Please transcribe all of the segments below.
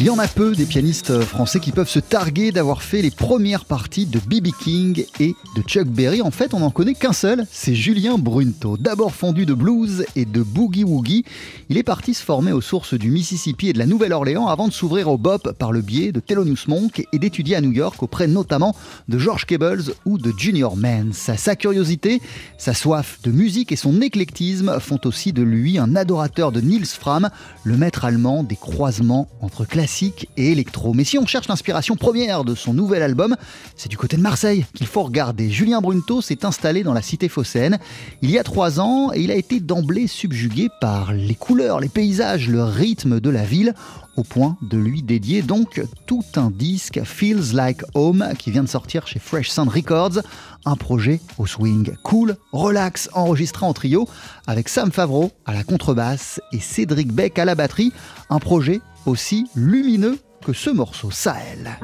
Il y en a peu des pianistes français qui peuvent se targuer d'avoir fait les premières parties de B.B. King et de Chuck Berry. En fait, on n'en connaît qu'un seul, c'est Julien Brunto. D'abord fondu de blues et de boogie-woogie, il est parti se former aux sources du Mississippi et de la Nouvelle-Orléans avant de s'ouvrir au bop par le biais de Thelonious Monk et d'étudier à New York auprès notamment de George Cables ou de Junior Mans. Sa curiosité, sa soif de musique et son éclectisme font aussi de lui un adorateur de Niels Fram, le maître allemand des croisements entre classiques et électro. Mais si on cherche l'inspiration première de son nouvel album, c'est du côté de Marseille qu'il faut regarder. Julien Brunto s'est installé dans la cité phocéenne il y a trois ans et il a été d'emblée subjugué par les couleurs, les paysages, le rythme de la ville au point de lui dédier donc tout un disque Feels Like Home qui vient de sortir chez Fresh Sound Records, un projet au swing cool, relax, enregistré en trio avec Sam Favreau à la contrebasse et Cédric Beck à la batterie, un projet aussi lumineux que ce morceau Sahel.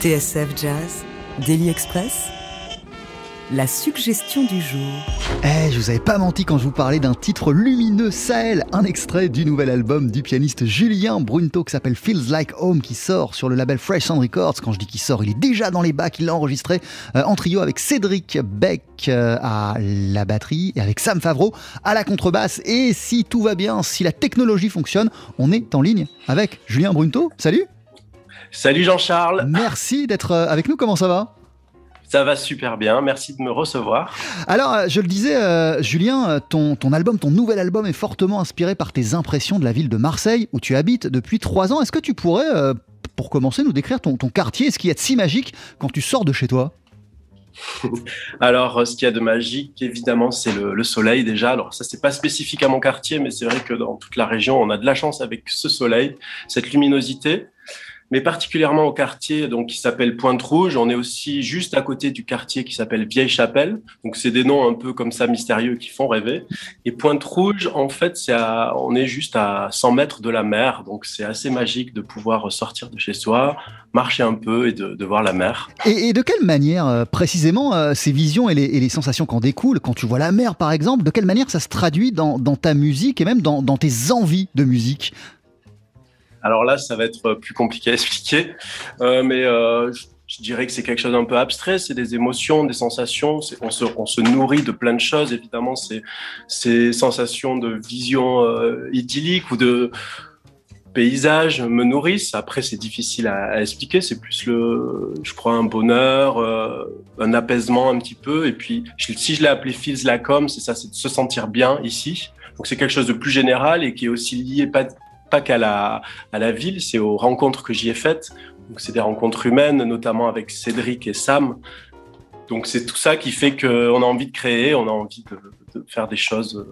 TSF Jazz, Daily Express, la suggestion du jour. Eh, je vous avais pas menti quand je vous parlais d'un titre lumineux Sahel, un extrait du nouvel album du pianiste Julien Brunto qui s'appelle Feels Like Home qui sort sur le label Fresh Sound Records. Quand je dis qu'il sort, il est déjà dans les bacs, il l'a enregistré euh, en trio avec Cédric Beck euh, à la batterie et avec Sam Favreau à la contrebasse. Et si tout va bien, si la technologie fonctionne, on est en ligne avec Julien Brunto. Salut Salut Jean-Charles. Merci d'être euh, avec nous. Comment ça va? Ça va super bien, merci de me recevoir. Alors, euh, je le disais, euh, Julien, ton, ton album, ton nouvel album est fortement inspiré par tes impressions de la ville de Marseille, où tu habites depuis trois ans. Est-ce que tu pourrais, pour commencer, nous décrire ton, ton quartier et ce qu'il y a de si magique quand tu sors de chez toi? Alors, ce qu'il y a de magique, évidemment, c'est le, le, soleil déjà. Alors, ça, c'est pas spécifique à mon quartier, mais c'est vrai que dans toute la région, on a de la chance avec ce soleil, cette luminosité mais particulièrement au quartier donc qui s'appelle Pointe Rouge. On est aussi juste à côté du quartier qui s'appelle Vieille Chapelle. Donc c'est des noms un peu comme ça mystérieux qui font rêver. Et Pointe Rouge, en fait, c'est on est juste à 100 mètres de la mer, donc c'est assez magique de pouvoir sortir de chez soi, marcher un peu et de, voir la mer. Et, de quelle manière euh, précisément euh, ces visions et les, sensations qu'en découlent quand tu vois la mer par exemple, de quelle manière ça se traduit dans, ta musique et même dans tes envies de musique? Alors là, ça va être plus compliqué à expliquer, euh, mais euh, je, dirais que c'est quelque chose d'un peu abstrait. C'est des émotions, des sensations. On se, nourrit de plein de choses. Évidemment, c'est ces sensations de vision euh, idyllique ou de paysage me nourrissent. Après, c'est difficile à, expliquer. C'est plus le, je crois, un bonheur, euh, un apaisement un petit peu. Et puis, si je l'ai appelé Feels Home, c'est ça, c'est de se sentir bien ici. Donc, c'est quelque chose de plus général et qui est aussi lié pas pas qu'à la, à la ville, c'est aux rencontres que j'y ai faites. Donc, c'est des rencontres humaines, notamment avec Cédric et Sam. Donc, c'est tout ça qui fait qu'on a envie de créer, on a envie de, faire des choses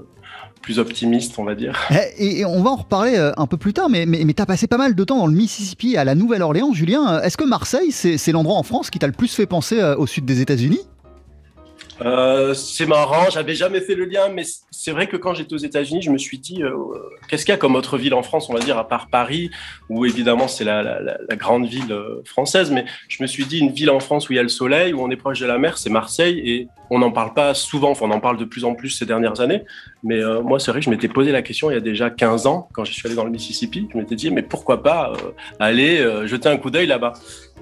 plus optimistes, on va dire. Et, et on va en reparler euh, un peu plus tard, mais, mais, mais tu as passé pas mal de temps dans le Mississippi, à la Nouvelle-Orléans. Julien, est-ce que Marseille, c'est l'endroit en France qui t'a le plus fait penser euh, au sud des États-Unis? Euh, c'est marrant, j'avais jamais fait le lien, mais c'est vrai que quand j'étais aux États-Unis, je me suis dit, euh, qu'est-ce qu'il y a comme autre ville en France, on va dire, à part Paris, où évidemment c'est la, la, grande ville euh, française, mais je me suis dit, une ville en France où il y a le soleil, où on est proche de la mer, c'est Marseille, et on n'en parle pas souvent, enfin, on en parle de plus en plus ces dernières années, mais moi c'est vrai que je m'étais posé la question il y a déjà 15 ans, quand je suis allé dans le Mississippi, je m'étais dit, mais pourquoi pas aller jeter un coup d'œil là-bas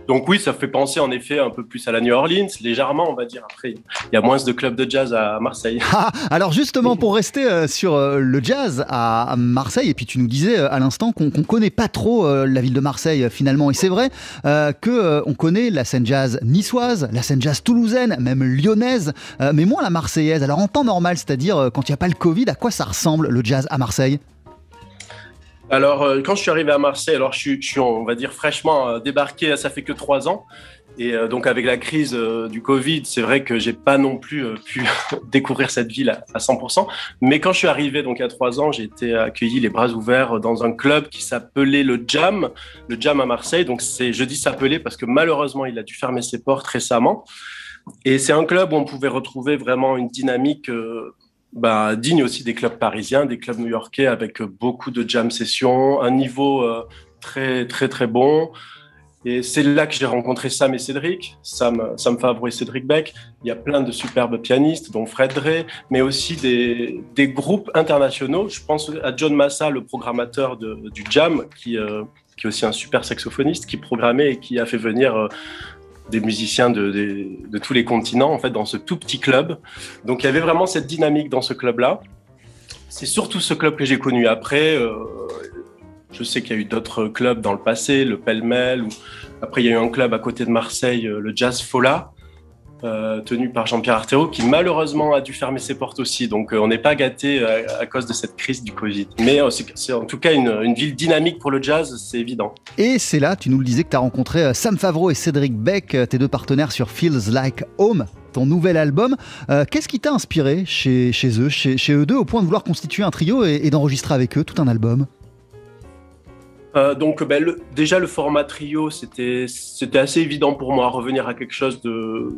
donc oui, ça fait penser en effet un peu plus à la New Orleans, légèrement, on va dire. Après, il y a moins de clubs de jazz à Marseille. Ah, alors justement, pour rester euh, sur euh, le jazz à Marseille, et puis tu nous disais euh, à l'instant qu'on ne connaît pas trop la ville de Marseille finalement, et c'est vrai euh, que on connaît la scène jazz niçoise, la scène jazz toulousaine, même lyonnaise, mais moins la marseillaise. Alors en temps normal, c'est-à-dire quand il n'y a pas le Covid, à quoi ça ressemble le jazz à Marseille? Alors, euh, quand je suis arrivé à Marseille, alors je suis, on va dire, fraîchement euh, débarqué, ça fait que trois ans. Et euh, donc, avec la crise du Covid, c'est vrai que j'ai pas non plus pu découvrir cette ville à, à, 100%. Mais quand je suis arrivé, donc, a trois ans, j'ai été accueilli les bras ouverts dans un club qui s'appelait le Jam, le Jam à Marseille. Donc, c'est, je dis s'appelait parce que malheureusement, il a dû fermer ses portes récemment. Et c'est un club où on pouvait retrouver vraiment une dynamique bah, digne aussi des clubs parisiens, des clubs new-yorkais avec beaucoup de jam sessions, un niveau euh, très très très bon. Et c'est là que j'ai rencontré Sam et Cédric, Sam, Sam Favre et Cédric Beck. Il y a plein de superbes pianistes, dont Fred Dre, mais aussi des, groupes internationaux. Je pense à John Massa, le programmateur du Jam, qui, euh, qui est aussi un super saxophoniste, qui programmait et qui a fait venir euh, des musiciens de, de, de, tous les continents en fait dans ce tout petit club. Donc il y avait vraiment cette dynamique dans ce club-là. C'est surtout ce club que j'ai connu après. Euh, je sais qu'il y a eu d'autres clubs dans le passé, le Pêle-Mêle. Ou... Après il y a eu un club à côté de Marseille, le Jazz Fola. Euh, tenu par Jean-Pierre Arthéo, qui malheureusement a dû fermer ses portes aussi. Donc euh, on n'est pas gâté à, euh, à, cause de cette crise du Covid. Mais euh, c'est en tout cas une, ville dynamique pour le jazz, c'est évident. Et c'est là, tu nous le disais, que tu as rencontré Sam Favreau et Cédric Beck, tes deux partenaires sur Feels Like Home ton nouvel album. Qu'est-ce qui t'a inspiré chez, eux, chez, eux deux, au point de vouloir constituer un trio et d'enregistrer avec eux tout un album? Euh, donc ben, déjà le format trio, c'était assez évident pour moi, revenir à quelque chose de,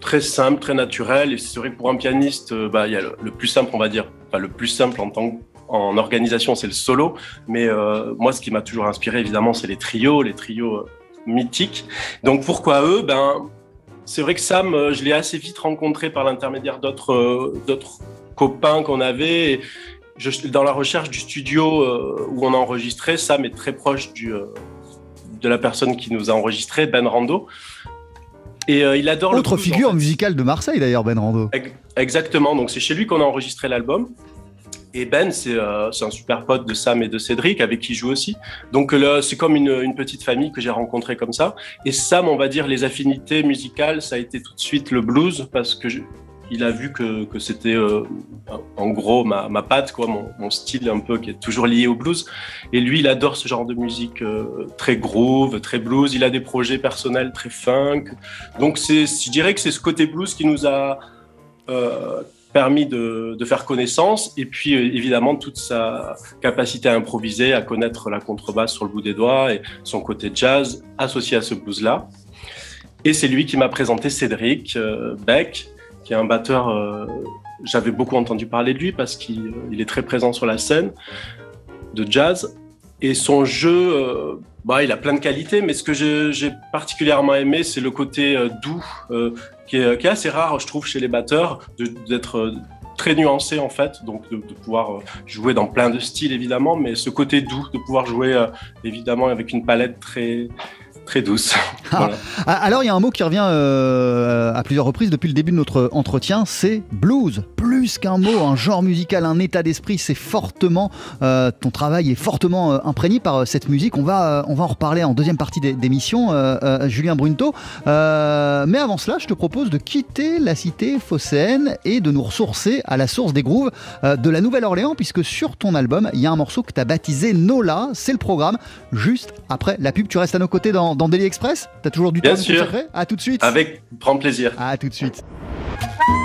très simple, très naturel. Et c'est vrai que pour un pianiste, euh, bah, il y a le, plus simple, on va dire, enfin, le plus simple en tant en organisation, c'est le solo. Mais euh, moi, ce qui m'a toujours inspiré, évidemment, c'est les trios. Les trios, mythiques. Donc pourquoi eux? Ben c'est vrai que Sam, je l'ai assez vite rencontré par l'intermédiaire d'autres d'autres copains qu'on avait. Je, dans la recherche du studio euh, où on a enregistré, Sam est très proche du, de la personne qui nous a enregistré, Ben Rando. Et il adore Autre figure musicale de Marseille d'ailleurs, Ben Rando. Exactement, donc c'est chez lui qu'on a enregistré l'album. Et Ben, c'est un super pote de Sam et de Cédric, avec qui il joue aussi. Donc c'est comme une, une, petite famille que j'ai rencontrée comme ça. Et Sam, on va dire, les affinités musicales, ça a été tout de suite le blues, parce que il a vu que, que c'était euh, en gros ma, ma patte, quoi, mon, style un peu qui est toujours lié au blues. Et lui, il adore ce genre de musique euh, très groove, très blues. Il a des projets personnels très funk. Donc c'est, je dirais que c'est ce côté blues qui nous a euh, permis de, de, faire connaissance et puis évidemment toute sa capacité à improviser, à connaître la contrebasse sur le bout des doigts et son côté jazz associé à ce blues-là. Et c'est lui qui m'a présenté Cédric Beck, qui est un batteur, euh, j'avais beaucoup entendu parler de lui parce qu'il est très présent sur la scène de jazz. Et son jeu, bah, il a plein de qualités, mais ce que j'ai particulièrement aimé, c'est le côté doux, qui est, assez rare, je trouve, chez les batteurs, d'être euh, très nuancé en fait, donc de, pouvoir euh, jouer dans plein de styles évidemment, mais ce côté doux, de pouvoir jouer euh, évidemment avec une palette très très douce. Ah. Ah, alors il y a un mot qui revient euh, à plusieurs reprises depuis le début de notre entretien, c'est blues. Plus qu'un mot, un genre musical, un état d'esprit, c'est fortement, euh, ton travail est fortement euh, imprégné par cette musique. On va, on va en reparler en deuxième partie d'émission, Julien Brunto. mais avant cela, je te propose de quitter la cité phocéenne et de nous ressourcer à la source des grooves de la Nouvelle-Orléans, puisque sur ton album, il y a un morceau que tu as baptisé Nola, c'est le programme. Juste après la pub, tu restes à nos côtés dans dans, Daily Express T'as toujours du Bien temps sûr. À tout de suite. Avec grand plaisir. À tout de suite.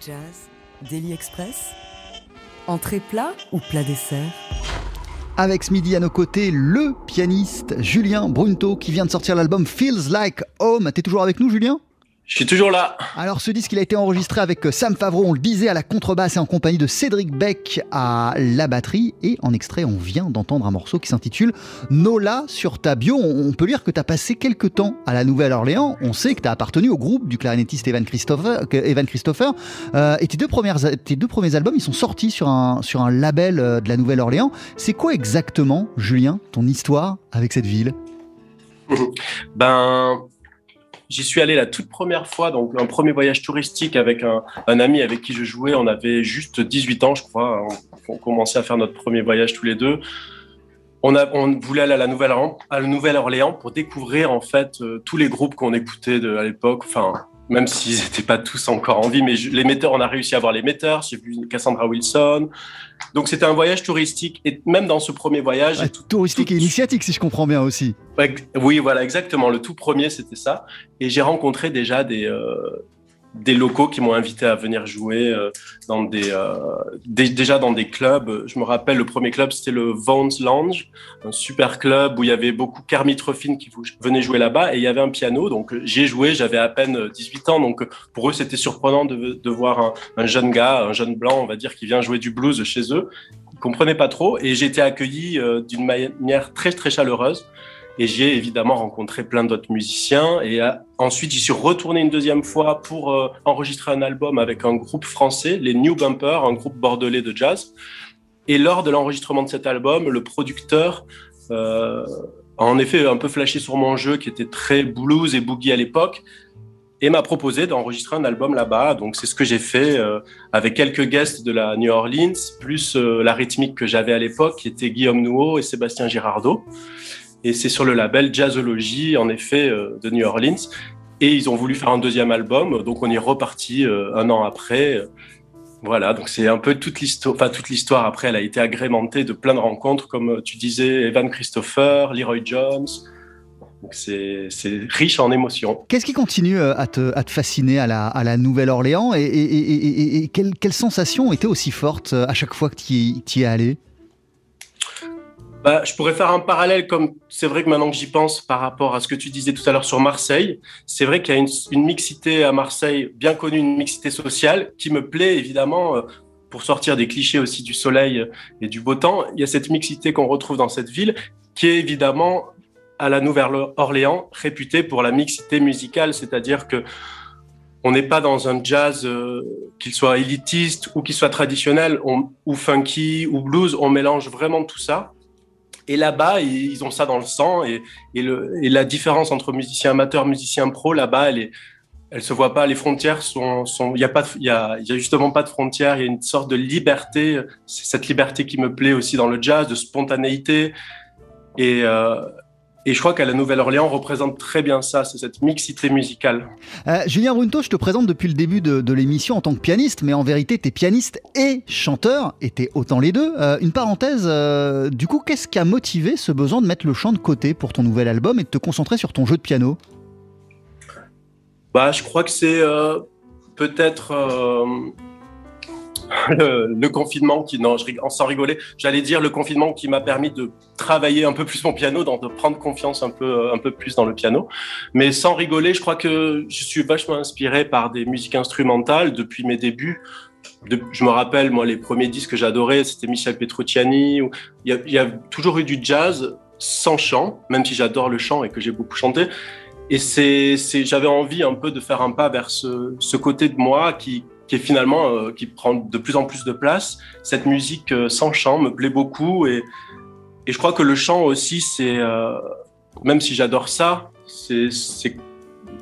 Jazz, Daily Express, entrée plat ou plat dessert? Avec ce midi à nos côtés, le pianiste Julien Brunto qui vient de sortir l'album Feels Like Home. T'es toujours avec nous, Julien? Je suis toujours là. Alors ce disque il a été enregistré avec Sam Favreau, on le disait à la contrebasse et en compagnie de Cédric Beck à la batterie et en extrait on vient d'entendre un morceau qui s'intitule Nola sur ta bio. On peut lire que tu as passé quelques temps à la Nouvelle-Orléans, on sait que tu as appartenu au groupe du clarinettiste Evan Christopher, Evan Christopher euh, et tes deux, premières, tes deux premiers albums ils sont sortis sur un, sur un label euh, de la Nouvelle-Orléans. C'est quoi exactement Julien ton histoire avec cette ville? Ben J'y suis allé la toute première fois, donc un premier voyage touristique avec un, ami avec qui je jouais. On avait juste 18 ans, je crois. On, commençait à faire notre premier voyage tous les deux. On, voulait aller à la Nouvelle-Orléans Nouvelle pour découvrir en fait euh, tous les groupes qu'on écoutait à l'époque. Enfin, même s'ils n'étaient pas tous encore en vie, mais les metteurs, on a réussi à voir les metteurs. J'ai vu Cassandra Wilson. Donc c'était un voyage touristique et même dans ce premier voyage, tout, touristique et initiatique, si je comprends bien aussi. Oui, voilà, exactement. Le tout premier, c'était ça. Et j'ai rencontré déjà des, euh, des locaux qui m'ont invité à venir jouer euh, dans des, euh, déjà dans des clubs. Je me rappelle, le premier club, c'était le Vaughn's Lounge, un super club où il y avait beaucoup Kermit Ruffin qui venait jouer là-bas et il y avait un piano. Donc j'ai joué, j'avais à peine 18 ans, donc pour eux c'était surprenant de, voir un, un, jeune gars, un jeune blanc, on va dire, qui vient jouer du blues chez eux. Ils comprenaient pas trop et j'ai été accueilli euh, d'une manière très très chaleureuse. Et j'ai évidemment rencontré plein d'autres musiciens. Et euh, ensuite, j'y suis retourné une deuxième fois pour euh, enregistrer un album avec un groupe français, les New Bumpers, un groupe bordelais de jazz. Et lors de l'enregistrement de cet album, le producteur euh, a en effet un peu flashé sur mon jeu qui était très blues et boogie à l'époque et m'a proposé d'enregistrer un album là-bas. Donc c'est ce que j'ai fait euh, avec quelques guests de la New Orleans, plus la rythmique que j'avais à l'époque, qui était Guillaume Nouveau et Sébastien Girardot et c'est sur le label Jazzology, en effet, euh, de New Orleans. Et ils ont voulu faire un deuxième album, donc on est reparti euh, un an après. Voilà, donc c'est un peu toute l'histoire. Enfin, toute l'histoire après, elle a été agrémentée de plein de rencontres, comme tu disais, Evan Christopher, Leroy Jones. Donc c'est riche en émotions. Qu'est-ce qui continue euh, à te, fasciner à la, Nouvelle-Orléans? Et, quelles, quelles sensations étaient aussi fortes à chaque fois que tu y es allé? Bah, je pourrais faire un parallèle, comme c'est vrai que maintenant que j'y pense par rapport à ce que tu disais tout à l'heure sur Marseille, c'est vrai qu'il y a une, mixité à Marseille, bien connue, une mixité sociale, qui me plaît évidemment, euh, pour sortir des clichés aussi du soleil et du beau temps. Il y a cette mixité qu'on retrouve dans cette ville, qui est évidemment à la Nouvelle-Orléans réputée pour la mixité musicale, c'est-à-dire que on n'est pas dans un jazz euh, qu'il soit élitiste ou qu'il soit traditionnel ou funky ou blues, on mélange vraiment tout ça. Et là-bas, ils ont ça dans le sang. Et, la différence entre musicien amateur, musicien pro, là-bas, elle est, se voit pas. Les frontières sont, il y a pas, il y a, il y a justement pas de frontières. Il y a une sorte de liberté. C'est cette liberté qui me plaît aussi dans le jazz, de spontanéité. Et, euh, et je crois qu'à la Nouvelle-Orléans, représente très bien ça, c'est cette mixité musicale. Euh, Julien Brunto, je te présente depuis le début de, l'émission en tant que pianiste, mais en vérité, tu es pianiste et chanteur, et tu autant les deux. Euh, une parenthèse, euh, du coup, qu'est-ce qui a motivé ce besoin de mettre le chant de côté pour ton nouvel album et de te concentrer sur ton jeu de piano? Bah, Je crois que c'est peut-être le, confinement qui, non, j'allais dire le confinement qui m'a permis de travailler un peu plus mon piano, de prendre confiance un peu, un peu plus dans le piano. Mais sans rigoler, je crois que je suis vachement inspiré par des musiques instrumentales depuis mes débuts. Je me rappelle, moi, les premiers disques que j'adorais, c'était Michel Petrucciani. Il y, a, toujours eu du jazz sans chant, même si j'adore le chant et que j'ai beaucoup chanté. Et c'est, j'avais envie un peu de faire un pas vers ce côté de moi qui, qui est finalement euh, qui prend de plus en plus de place. Cette musique euh, sans chant me plaît beaucoup et, et je crois que le chant aussi, c'est euh, même si j'adore ça, c'est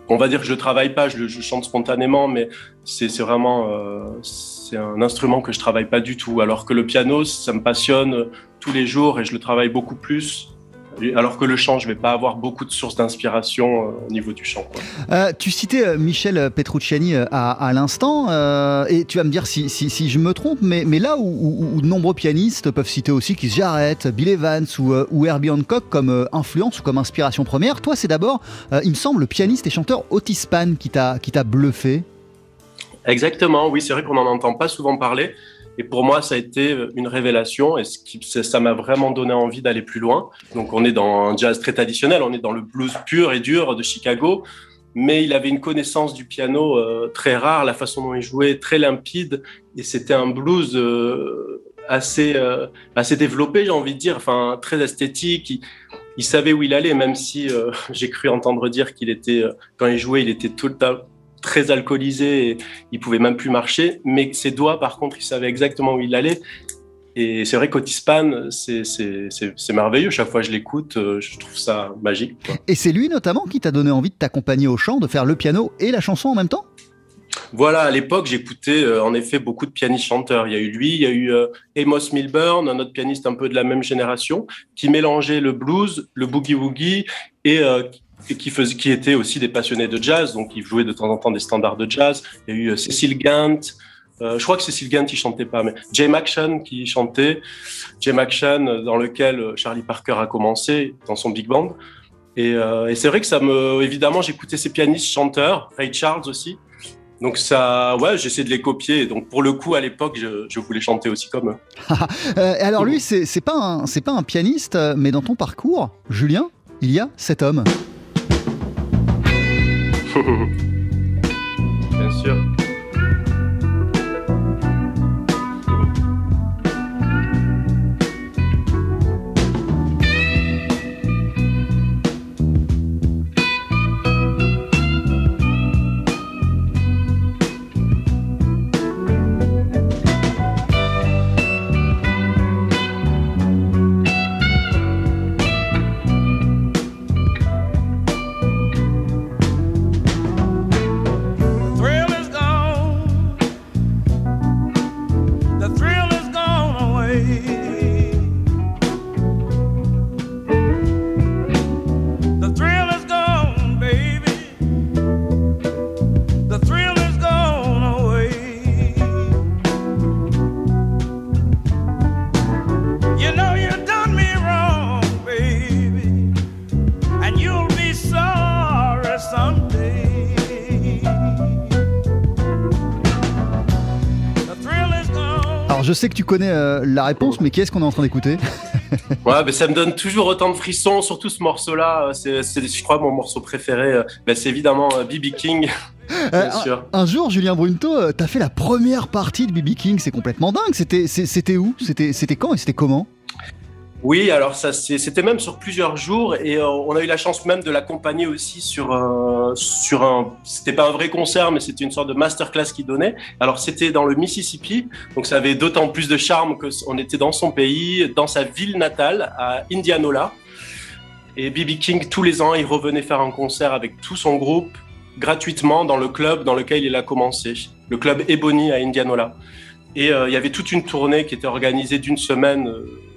on va dire que je travaille pas, je, je chante spontanément, mais c'est vraiment c'est un instrument que je travaille pas du tout. Alors que le piano, ça me passionne tous les jours et je le travaille beaucoup plus alors que le chant, je vais pas avoir beaucoup de sources d'inspiration euh, au niveau du chant. Euh, tu citais euh, Michel Petrucciani à, l'instant, et tu vas me dire si, je me trompe, mais, là où, de nombreux pianistes peuvent citer aussi Keith Jarrett, Bill Evans ou, Herbie Hancock comme influence ou comme inspiration première, toi c'est d'abord, il me semble, le pianiste et chanteur Otis Spann qui t'a bluffé. Exactement, oui, c'est vrai qu'on n'en entend pas souvent parler. Et pour moi, ça a été une révélation et ce qui, ça m'a vraiment donné envie d'aller plus loin. Donc, on est dans un jazz très traditionnel, on est dans le blues pur et dur de Chicago, mais il avait une connaissance du piano euh, très rare, la façon dont il jouait très limpide, et c'était un blues euh, assez euh, assez développé, j'ai envie de dire, enfin très esthétique. Il, il savait où il allait, même si j'ai cru entendre dire qu'il était quand il jouait, il était tout le temps très alcoolisé, et il pouvait même plus marcher. Mais ses doigts, par contre, il savait exactement où il allait. Et c'est vrai qu'Otis Pan, c'est merveilleux. Chaque fois que je l'écoute, euh, je trouve ça magique. Et c'est lui notamment qui t'a donné envie de t'accompagner au chant, de faire le piano et la chanson en même temps? Voilà, à l'époque, j'écoutais euh, en effet beaucoup de pianistes chanteurs. Il y a eu lui, il y a eu euh, Amos Milburn, un autre pianiste un peu de la même génération, qui mélangeait le blues, le boogie-woogie et qui, étaient aussi des passionnés de jazz. Donc, ils jouaient de temps en temps des standards de jazz. Il y a eu Cécile Gant, euh, je crois que c'est Sylvain qui chantait pas, mais Jay Action qui chantait. Jay Action euh, dans lequel euh, Charlie Parker a commencé dans son big band. Et, et c'est vrai que ça me, évidemment, j'écoutais ces pianistes chanteurs, Ray Charles aussi. Donc ça, ouais, j'essaie de les copier. Donc pour le coup, à l'époque, je, je, voulais chanter aussi comme eux. alors lui, c'est pas un, c'est pas un pianiste, mais dans ton parcours, Julien, il y a cet homme. Bien sûr. Je sais que tu connais euh, la réponse, mais qui est-ce qu'on est en train d'écouter? Ouais, mais ça me donne toujours autant de frissons, surtout ce morceau-là. C'est, je crois, mon morceau préféré. Euh, bah, c'est évidemment B.B. Euh, King. Bien sûr. Un, jour, Julien Brunto, t'as fait la première partie de B.B. King. C'est complètement dingue. C'était, c'était où? C'était, c'était quand et c'était comment? Oui, alors ça c'était même sur plusieurs jours et euh, on a eu la chance même de l'accompagner aussi sur euh, sur un c'était pas un vrai concert mais c'était une sorte de masterclass qu'il donnait. Alors c'était dans le Mississippi, donc ça avait d'autant plus de charme que on était dans son pays, dans sa ville natale à Indianola. Et BB King tous les ans, il revenait faire un concert avec tout son groupe gratuitement dans le club dans lequel il a commencé, le club Ebony à Indianola. Et euh, il y avait toute une tournée qui était organisée d'une semaine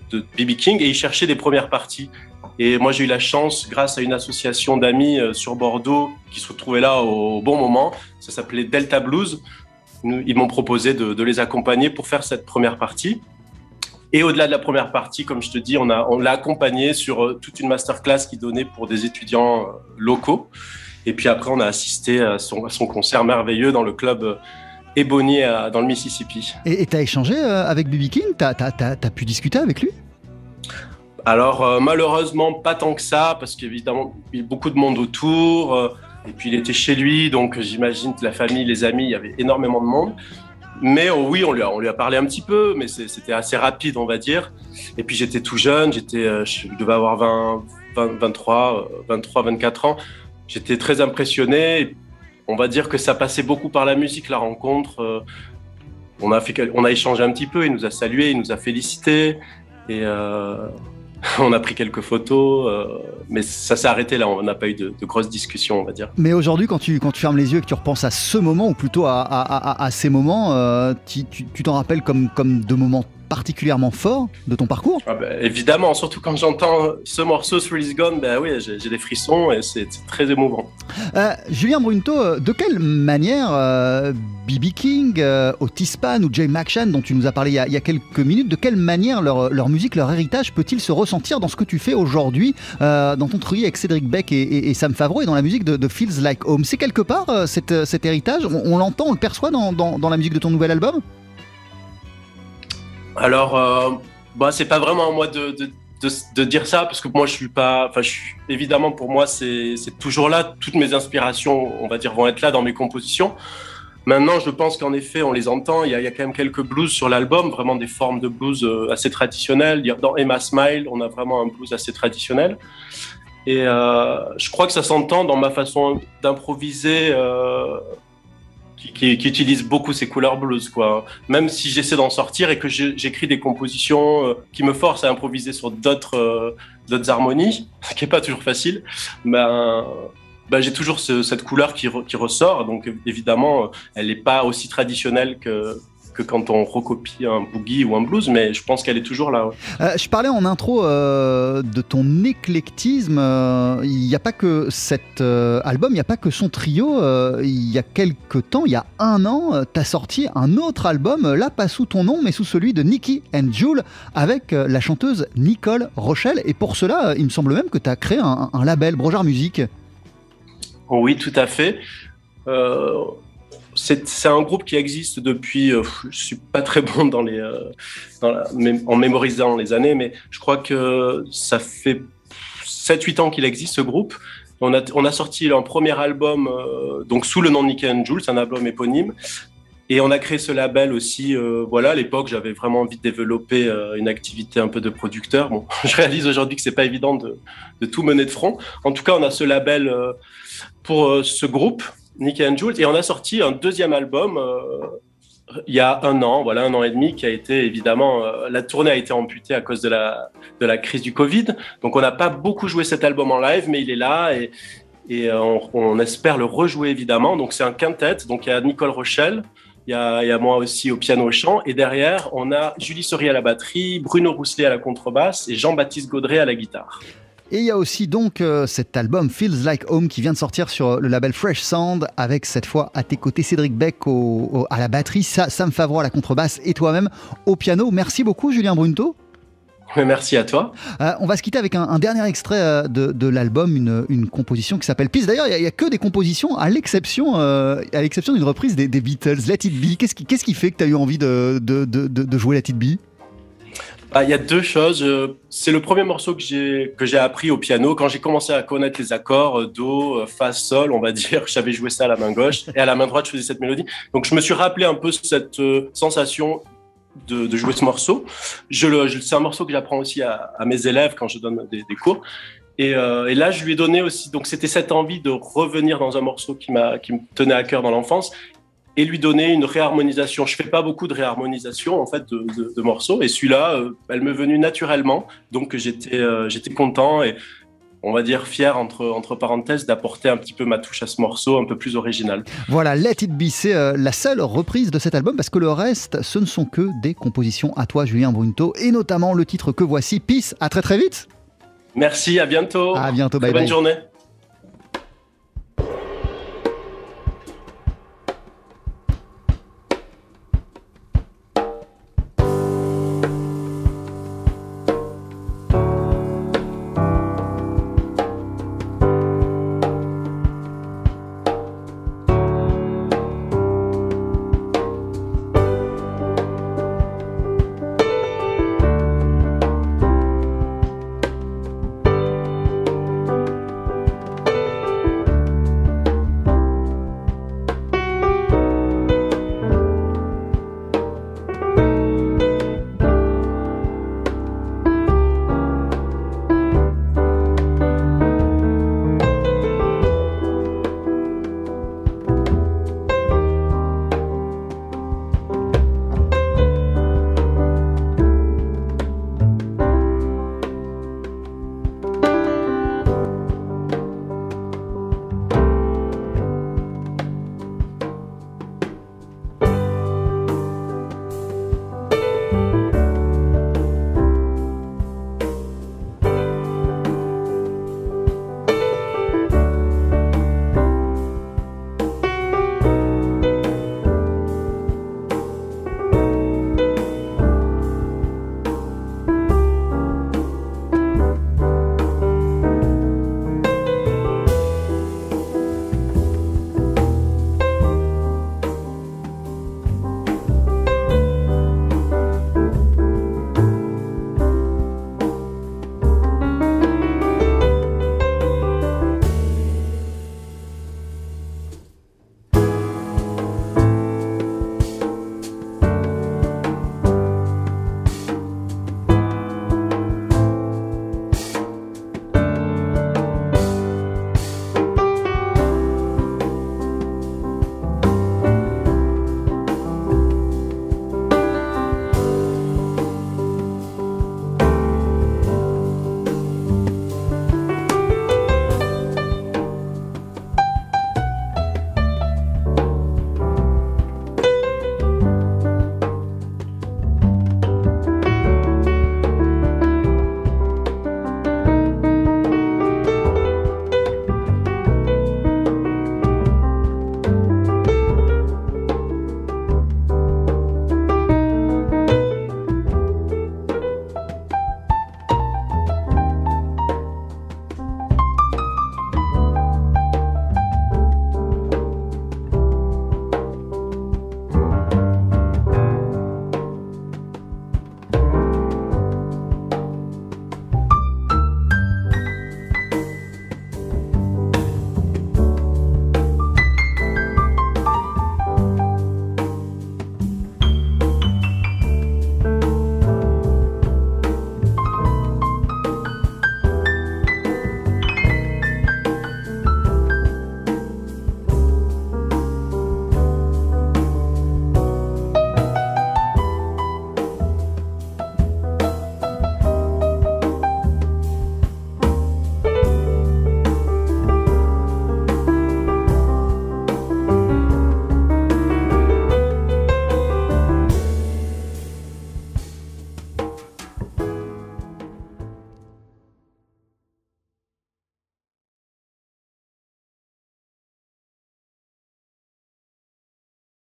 de BB King et il cherchait des premières parties. Et moi, j'ai eu la chance, grâce à une association d'amis euh, sur Bordeaux qui se retrouvait là au bon moment, ça s'appelait Delta Blues. Ils m'ont proposé de, les accompagner pour faire cette première partie. Et au-delà de la première partie, comme je te dis, on, l'a accompagné sur euh, toute une masterclass qu'il donnait pour des étudiants euh, locaux. Et puis après, on a assisté à à son concert merveilleux dans le club Ebony dans le Mississippi. Et tu as échangé euh, avec BB King? Tu as, pu discuter avec lui? Alors, euh, malheureusement, pas tant que ça, parce qu'évidemment, il y a beaucoup de monde autour. Euh, et puis, il était chez lui, donc j'imagine que la famille, les amis, il y avait énormément de monde. Mais oh oui, on lui, a, on lui a parlé un petit peu, mais c'était assez rapide, on va dire. Et puis, j'étais tout jeune, j'étais, je devais avoir 20, 23, 23, 24 ans. J'étais très impressionné on va dire que ça passait beaucoup par la musique, la rencontre. Euh, on, a fait, on a échangé un petit peu, il nous a salué, il nous a félicité. Et euh, on a pris quelques photos, euh, mais ça s'est arrêté là, on n'a pas eu de, grosses discussions, on va dire. Mais aujourd'hui, quand tu, quand tu fermes les yeux et que tu repenses à ce moment, ou plutôt à, ces moments, tu t'en rappelles comme, comme de moments particulièrement fort de ton parcours. Ah bah, Évidemment, surtout quand j'entends ce morceau, Thrill Gone, bah oui, j'ai des frissons et c'est très émouvant. Euh, Julien Brunto, euh, de quelle manière BB euh, King, Otis Pan ou Jay McShann, dont tu nous as parlé il y a, quelques minutes, de quelle manière leur, musique, leur héritage peut-il se ressentir dans ce que tu fais aujourd'hui, dans ton trio avec Cédric Beck et, Sam Favreau et dans la musique de, Feels Like Home? C'est quelque part cet héritage On, l'entend, on le perçoit dans, dans la musique de ton nouvel album? Alors, euh, bah, c'est pas vraiment à moi de, de, dire ça parce que moi je suis pas. Enfin, évidemment pour moi c'est toujours là. Toutes mes inspirations, on va dire, vont être là dans mes compositions. Maintenant, je pense qu'en effet, on les entend. Il y, a, il y, a, quand même quelques blues sur l'album, vraiment des formes de blues euh, assez traditionnelles. Dans Emma Smile, on a vraiment un blues assez traditionnel. Et euh, je crois que ça s'entend dans ma façon d'improviser. Euh, qui, qui, utilise beaucoup ces couleurs blues, quoi. Même si j'essaie d'en sortir et que j'écris des compositions euh, qui me forcent à improviser sur d'autres euh, harmonies, ce qui est pas toujours facile, ben, ben j'ai toujours cette couleur qui, qui, ressort. Donc évidemment, elle n'est pas aussi traditionnelle que quand on recopie un boogie ou un blues, mais je pense qu'elle est toujours là. Euh, je parlais en intro euh, de ton éclectisme. Euh, il n'y a pas que cet album, il n'y a pas que son trio. il y a quelques temps, il y a un an, tu as sorti un autre album, là pas sous ton nom, mais sous celui de Nicky and Jule, avec la chanteuse Nicole Rochelle. Et pour cela, il me semble même que tu as créé un, un label, Brojar Musique. Oui, tout à fait c'est un groupe qui existe depuis. Euh, je suis pas très bon dans les, euh, en mémorisant les années, mais je crois que ça fait 7-8 ans qu'il existe ce groupe. On a, sorti un premier album euh, donc sous le nom de Nicky and Jules, un album éponyme. Et on a créé ce label aussi. voilà, à l'époque, j'avais vraiment envie de développer une activité un peu de producteur. Bon, je réalise aujourd'hui que c'est pas évident de, de, tout mener de front. En tout cas, on a ce label pour ce groupe Nicky and Jules. Et on a sorti un deuxième album euh, il y a un an, voilà, un an et demi, qui a été évidemment. Euh, la tournée a été amputée à cause de la, de la crise du Covid. Donc on n'a pas beaucoup joué cet album en live, mais il est là et, et euh, on, espère le rejouer évidemment. Donc c'est un quintet. Donc il y a Nicole Rochelle. Il y, a, il y a, moi aussi au piano au chant. Et derrière, on a Julie Sori à la batterie, Bruno Rousselet à la contrebasse et Jean-Baptiste Gaudret à la guitare. Et il y a aussi donc euh, cet album Feels Like Home qui vient de sortir sur le label Fresh Sound avec cette fois à tes côtés Cédric Beck à la batterie, Sam Favreau à la contrebasse et toi-même au piano. Merci beaucoup Julien Brunto. Merci à toi. Euh, on va se quitter avec un, dernier extrait euh, de, l'album, une, composition qui s'appelle Peace. D'ailleurs, il n'y a, que des compositions, à l'exception à l'exception d'une reprise des, Beatles, Let It Be. Qu'est-ce qui, qui, fait que tu as eu envie de, de jouer Let It Be? Ah, il y a deux choses. Euh, c'est le premier morceau que j'ai que j'ai appris au piano quand j'ai commencé à connaître les accords euh, do, euh, fa, sol, on va dire. J'avais joué ça à la main gauche et à la main droite je faisais cette mélodie. Donc je me suis rappelé un peu cette sensation de, jouer ce morceau. Je c'est un morceau que j'apprends aussi à, mes élèves quand je donne des, cours. Et, et, là, je lui ai donné aussi. Donc, c'était cette envie de revenir dans un morceau qui m'a, qui me tenait à cœur dans l'enfance et lui donner une réharmonisation. Je fais pas beaucoup de réharmonisation en fait de, morceaux et celui-là, euh, elle m'est venue naturellement, donc j'étais euh, j'étais content et on va dire fier entre, entre parenthèses d'apporter un petit peu ma touche à ce morceau un peu plus original. Voilà, Let It Be, c'est euh, la seule reprise de cet album parce que le reste, ce ne sont que des compositions à toi, Julien Brunto, et notamment le titre que voici, Peace. À très très vite. Merci, à bientôt. À bientôt, bye Bonne journée.